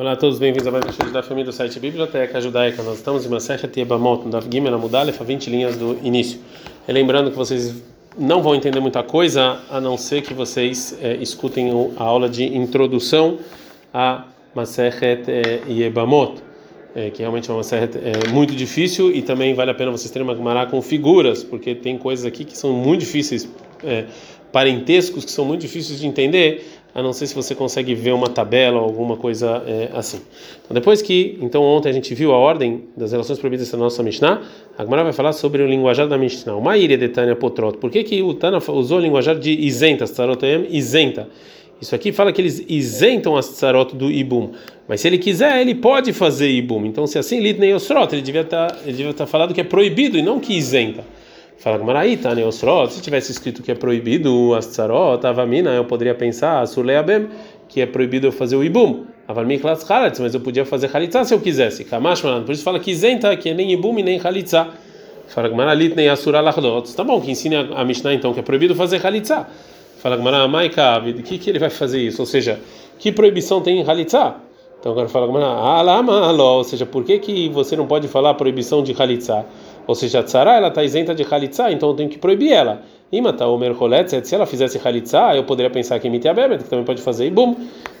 Olá a todos, bem-vindos a mais um estudo da família do site Biblioteca Judaica. Nós estamos em uma Masechet Yebamot, no Daf Gimel Amudalef, a 20 linhas do início. E lembrando que vocês não vão entender muita coisa, a não ser que vocês é, escutem a aula de introdução a Masechet é, Yebamot, é, que realmente é uma Masechet é, muito difícil e também vale a pena vocês terem uma Gemara com figuras, porque tem coisas aqui que são muito difíceis, parentescos que são muito difíceis de entender a não ser se você consegue ver uma tabela ou alguma coisa é, assim. Então, depois que, então ontem a gente viu a ordem das relações proibidas da nossa Mishnah, a Gemara vai falar sobre o linguajar da Mishnah. Uma ilha de Tânia Potrot. Por que, que o Tana usou o linguajar de isenta, tsarotem, isenta? Isso aqui fala que eles isentam as tsarot do ibum. Mas se ele quiser, ele pode fazer ibum. Então, se assim, litnei osrot, ele devia estar, tá, ele devia estar tá falando que é proibido e não que isenta. Fala Gmaraíta, Neosrot, se tivesse escrito que é proibido as tsarot, avamina, eu poderia pensar, surleabem, que é proibido eu fazer o ibum. Avamiklas haletz, mas eu podia fazer halitzá se eu quisesse. Kamash por isso fala que isenta, que é nem ibum e nem halitzá. Fala Gmaralit, nem asura lachdot. Tá bom, que ensina a Mishnah então que é proibido fazer halitzá. Fala Gmará, Maika, o que, que ele vai fazer isso? Ou seja, que proibição tem em halitzá? Então agora fala Gmará, alama, ou seja, por que, que você não pode falar proibição de halitzá? Ou seja, a tzara ela está isenta de halitzá, então eu tenho que proibir ela. Imata o mercholetz, se ela fizesse halitzá, eu poderia pensar que mitiabemet, que também pode fazer e bum.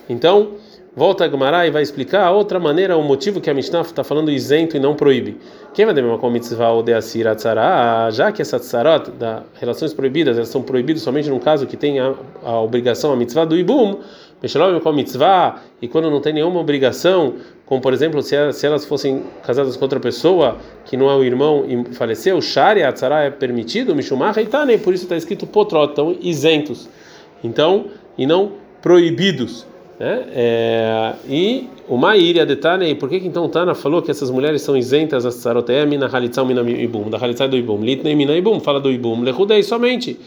Então, volta a Gemara e vai explicar outra maneira, o motivo que a Mishnah está falando isento e não proíbe. Quem vai demorar com mitzvah ou de asira tzara, já que essas tzarot, da relações proibidas, elas são proibidas somente no caso que tem a, a obrigação, a mitzvah do ibum, Meshalom com mitzvah, e quando não tem nenhuma obrigação, como por exemplo, se, elas fossem casadas com outra pessoa que não é o irmão e faleceu, Shari, Atzara é permitido, Mishumah e Tane, por isso está escrito potrot, então isentos. Então, e não proibidos. Né? É, e o Maír e a Detane, por que, que então Tana falou que essas mulheres são isentas, as Tsaroteia, Mina Halitzah, Mina Ibum, da Halitzah do Ibum, Litnei Mina Ibum, fala do Ibum, Lehudei somente.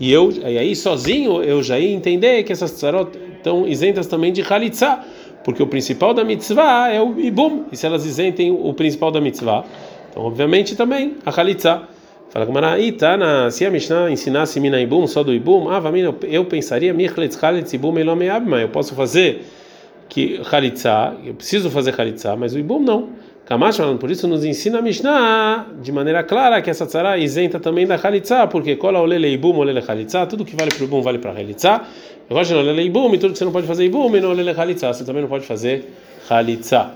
E eu, e aí sozinho eu já ia entender que essas Tsarot estão isentas também de Halitzah, porque o principal da mitzvah é o Ibum, e se elas isentem o principal da mitzvah, então obviamente também a Halitzah. Fala Gamara, Itana, se a Mishnah ensinasse Mina Ibum, só do Ibum, ah, eu pensaria, Michletz Halitz Ibum Elomeabma, eu posso fazer que Halitzah, eu preciso fazer Halitzah, mas o Ibum não. Kamash, por isso nos ensina a Mishnah de maneira clara que essa tzara isenta também da Halitzah, porque cola olele ibum olele Halitzah, tudo que vale para o ibum vale para Halitzah. Eu gosto de olele ibum, e tudo que você não pode fazer ibum não olele Halitzah, você também não pode fazer Halitzah.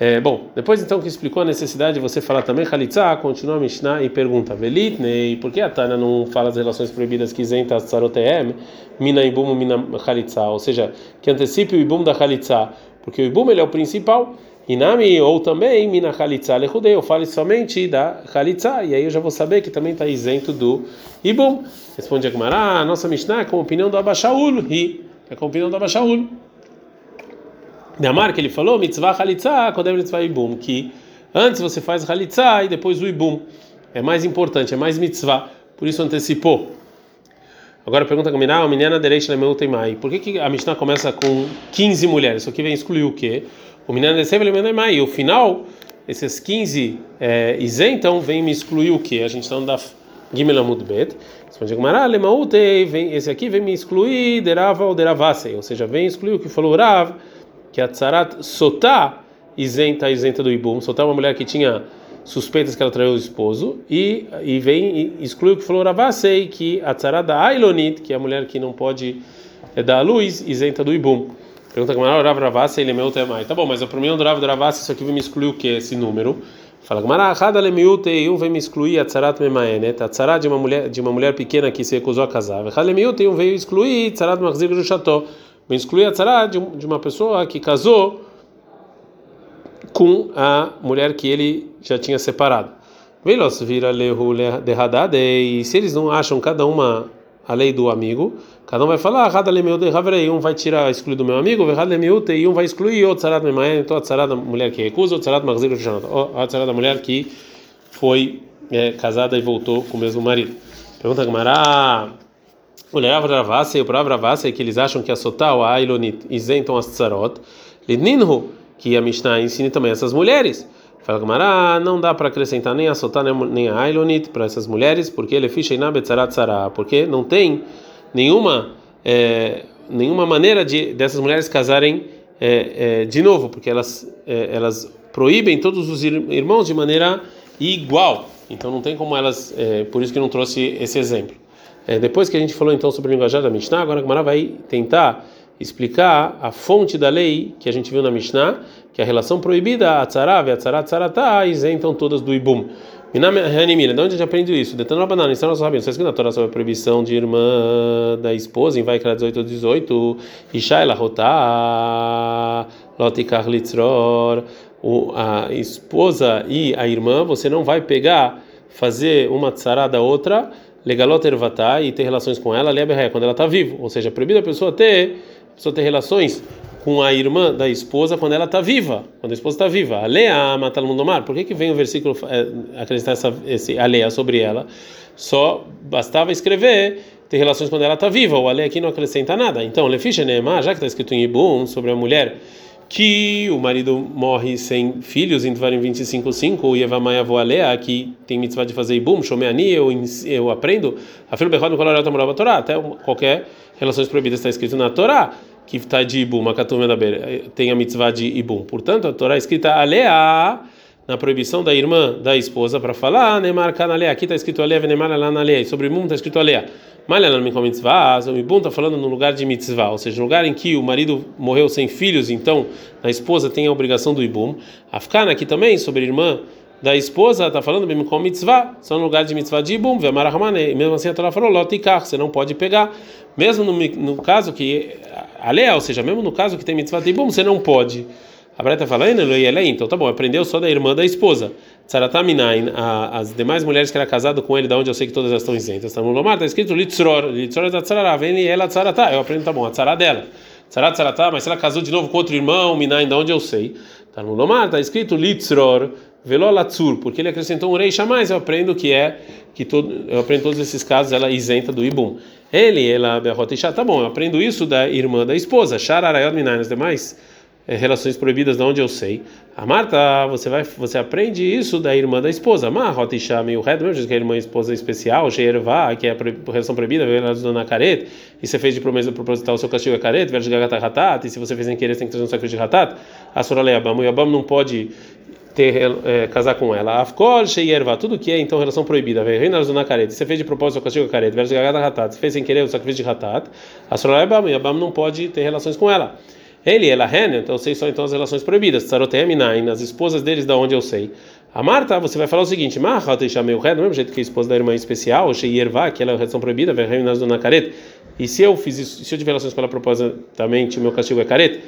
É, bom, depois então que explicou a necessidade de você falar também Halitzah, continua a Mishnah e pergunta: Velitnei, por que a Tana não fala as relações proibidas que isenta as tzaroteem, mina ibum, mina Halitzah, ou seja, que antecipe o ibum da Halitzah, porque o ibum ele é o principal. Inami, ou também, mina chalitza lehudei, eu falo somente da chalitza, e aí eu já vou saber que também está isento do ibum. Responde a Gemara, a nossa Mishnah é com a opinião do Abashaul, e é com a opinião do Abashaul. Amar que ele falou, mitzvah chalitza, kodem mitzvah ibum, que antes você faz chalitza e depois o ibum. É mais importante, é mais mitzvah, por isso antecipou. Agora pergunta Gemara, a menina derecha mai. Por que, que a Mishnah começa com 15 mulheres? Isso aqui vem excluir o quê? O mais. E o final, esses 15 é, isentam, vem me excluir o que? A gente está no da Gimel Amud Bet. Esse aqui vem me excluir derava ou deravase, ou seja, vem excluir o que falou Rav, que a tzarat sotá isenta, isenta do ibum. Sotá é uma mulher que tinha suspeitas que ela traiu o esposo e, e vem e exclui o que falou Ravasei, que a tzarat da Ailonit, que é a mulher que não pode é, dar a luz, isenta do ibum. Pergunta que o Rav Ravassi, ele é meu temai. Tá bom, mas a opinião do Rav Ravassi, isso aqui vai me excluir o que? Esse número. Fala, Gamara, Hada lemiute, um vem me excluir a tzarat memaenet, a tzarat de uma mulher de uma mulher pequena que se recusou a casar. Hada lemiute, um veio excluir tzarat machzir jusható. Vem excluir a tzarat de uma pessoa que casou com a mulher que ele já tinha separado. Velos vira lehu derradade, e se eles não acham cada uma a lei do amigo, cada um vai falar, um vai tirar, excluir do meu amigo, e um vai excluir, o tzarat memaen, a tzarat da mulher que recusa, o tzarat magzir a tzarat da mulher que foi é, casada e voltou com o mesmo marido. Pergunta Gamara, olha, Ravase e o Ravase que eles acham que a Sotal, a Ailonit, isentam as tzarot, Lidninhu, que a Mishnah ensina também essas mulheres. Fala Gamara, não dá para acrescentar nem a Sotá nem a Ailonit para essas mulheres, porque ele ficha na Betzarat porque não tem nenhuma é, nenhuma maneira de dessas mulheres casarem é, é, de novo, porque elas, é, elas proíbem todos os irmãos de maneira igual. Então não tem como elas, é, por isso que não trouxe esse exemplo. É, depois que a gente falou então sobre o linguajar da Mishnah, agora a Gemara vai tentar explicar a fonte da lei que a gente viu na Mishnah, que a relação proibida, a tzarav e a tzarat tzaratá, isentam todas do ibum. Hanimira, de onde a gente aprende isso? Detando a banana, está nosso rabino. Está escrito na Torá sobre a proibição de irmã da esposa, em Vaikra 18 ou 18, Isha ela rotá, lotikar litzror, a esposa e a irmã, você não vai pegar, fazer uma tzará da outra, legalot ervatá, e ter relações com ela, quando ela está viva. Ou seja, é proibido a pessoa ter, pessoa ter relações com a irmã da esposa quando ela está viva, quando a esposa está viva. Alea matar mundo mar. Por que que vem o versículo é, acrescentar essa, esse alea sobre ela? Só bastava escrever ter relações quando ela está viva. O alea aqui não acrescenta nada. Então, leficha neemar, já que está escrito em Ibum sobre a mulher que o marido morre sem filhos em Tvarim 25:5, o Yevamaya Voalea, que tem mitzvah de fazer ibum, shomeani, eu eu aprendo, a filho berrod no morava Torá, até qualquer relações proibidas está escrito na Torá que está de Ibum, Makatum tem a mitzvah de Ibum. Portanto, a Torá é escrita Alea, na proibição da irmã da esposa, para falar, Neymar Kanalea, aqui está escrito Alea, Neymar Alanalea, sobre Ibum está escrito Alea. Malhanan Mikom Mitzvah, o Ibum está falando no lugar de mitzvah, ou seja, no lugar em que o marido morreu sem filhos, então a esposa tem a obrigação do Ibum. Afkana aqui também, sobre irmã da esposa, está falando com mitzvah, são no lugar de mitzvah de ibum, e mesmo assim a Torá falou, lotikar, você não pode pegar, mesmo no, no caso que, alea, ou seja, mesmo no caso que tem mitzvah de ibum, você não pode. A Breta fala, então tá bom, aprendeu só da irmã da esposa. Tzarataminain, as demais mulheres que era casado com ele, da onde eu sei que todas elas estão isentas, está no Lomar, está escrito litzror, litzror é da tzarará, vem ela tzaratá, eu aprendo, tá bom, a tzará dela. Tzarat tzaratá, mas se ela casou de novo com outro irmão, minain, da onde eu sei, está no Lomar, está escrito litzror, velolatzur, porque ele acrescentou um rei chamais, eu aprendo que é que todo, eu aprendo todos esses casos ela é isenta do ibum. Ele, ela berrotisha, tá bom, eu aprendo isso da irmã da esposa, shararayot minai, as demais é, relações proibidas da onde eu sei. A Marta, você vai, você aprende isso da irmã da esposa. Marrotisha meio reto, mesmo que a irmã esposa especial, sheirva, que é a relação proibida, ela na careta, e você fez de promessa proposital o seu castigo é careta, versus gagata e se você fez em querer, você tem que trazer um sacrifício de ratat. A soraleabam, o yabam não pode ter é, casar com ela. Afkol sheierva, tudo que é então relação proibida. Reina na careta. Você fez de propósito o castigo careta. Versus gagata ratat. Você fez sem querer o sacrifício de ratat. Asrolebam, e Abam não pode ter relações com ela. Ele, ela, Ren, então sei só então as relações proibidas. Tsarotem minain, as esposas deles da onde eu sei. A Marta, você vai falar o seguinte: Marta, eu chamei o Ren, do mesmo jeito que a esposa da irmã especial, ou Sheierva, que ela é relação proibida, vai reinar na careta. E se eu fiz isso, se eu tiver relações com ela propositamente, o meu castigo é careta.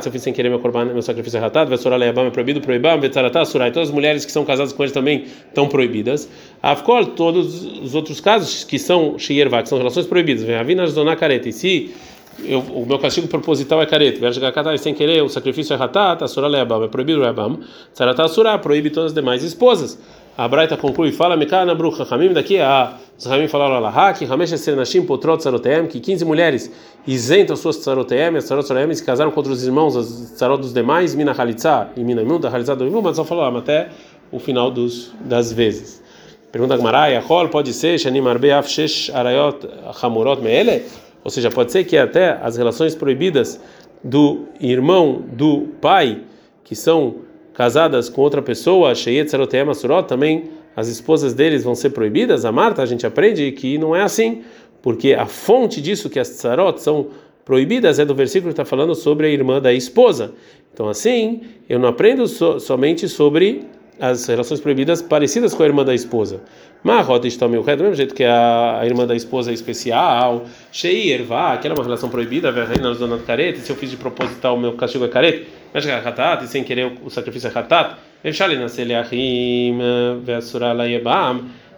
Se eu fiz sem querer meu, corban, meu sacrifício é ratado, Vesora Leabam é proibido, proibam, Vetzaratá, Surai. Todas as mulheres que são casadas com eles também estão proibidas. Afkol, todos os outros casos que são Sheierva, que são relações proibidas, vem Avinas Dona Careta. E se eu, o meu castigo proposital é careta. Verjagacatai sem querer, o sacrifício é ratat, asura leabam, é proibido leabam. Tzarata asura, proíbe todas as demais esposas. A Braita conclui, fala, Mekana Brucha Hamim, daqui a. Os Hamim falaram, Alahá, que Hamesh Nashim Potrot Tzarotem, que 15 mulheres isentam suas Tzarotem, as Tzarot Tzarotem, se casaram contra os irmãos, as Tzarot dos demais, Mina Halitza e Mina Imunda, Halitza do Imunda, mas só falou, até o final dos, das vezes. Pergunta Gmarai, Achol, pode ser, Shanim Arbe Afshesh Arayot Hamurot Meele? Ou seja, pode ser que até as relações proibidas do irmão do pai, que são casadas com outra pessoa, Sheyet Sarotem Asurot, também as esposas deles vão ser proibidas. A Marta, a gente aprende que não é assim, porque a fonte disso, que as Tsarot são proibidas, é do versículo que está falando sobre a irmã da esposa. Então, assim, eu não aprendo so, somente sobre as relações proibidas parecidas com a irmã da esposa. Marrota está do mesmo jeito que a, a irmã da esposa é especial, Shei Ervá, que era uma relação proibida, reina dona careta, se eu fiz de proposital o meu castigo é careta, mas é ratat, e sem querer o sacrifício é ratat,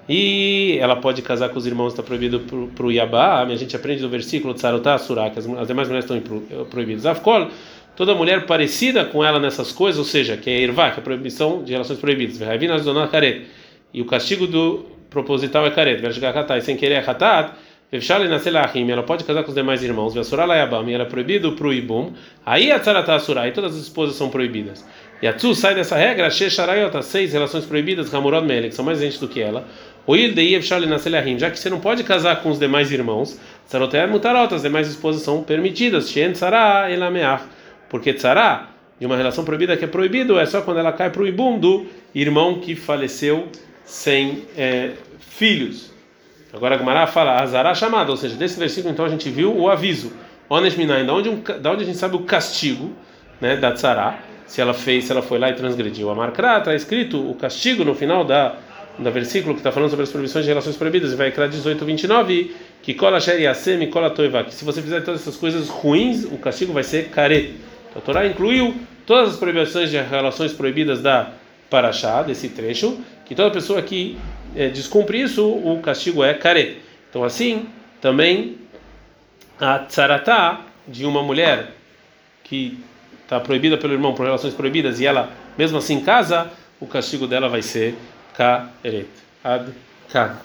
e ela pode casar com os irmãos, está proibido para o Yabam, a gente aprende do versículo de Sarutá Surá, que as, as demais mulheres estão proibidas. Afkol, toda mulher parecida com ela nessas coisas, ou seja, que é irvá, que é a proibição de relações proibidas, e o castigo do proposital é caret, e sem querer é hatat, ela pode casar com os demais irmãos, e ela é proibido para o ibum, aí a tzarata asura, e todas as esposas são proibidas. E a tzu sai dessa regra, seis relações proibidas, hamurod mele, que são mais gente do que ela, já que você não pode casar com os demais irmãos, tzaroter mutarot, as demais esposas são permitidas, shen tzara elameach porque tzara de uma relação proibida que é proibido é só quando ela cai para o ibum do irmão que faleceu sem é, filhos. Agora a fala azará chamada, ou seja, desse versículo então a gente viu o aviso. Onesh minayin, da onde, da onde a gente sabe o castigo, né, da tzara, se ela fez, se ela foi lá e transgrediu. A marcra está escrito o castigo no final da da versículo que está falando sobre as proibições de relações proibidas, vai criar 18, 29, que cola e cola toiva, que se você fizer todas essas coisas ruins, o castigo vai ser caret. A Torá incluiu todas as proibições de relações proibidas da Parashá, desse trecho, que toda pessoa que é, descumpre isso, o castigo é caret. Então assim, também a tsaratá de uma mulher que está proibida pelo irmão por relações proibidas e ela mesmo assim casa, o castigo dela vai ser Karet. Ad Kan.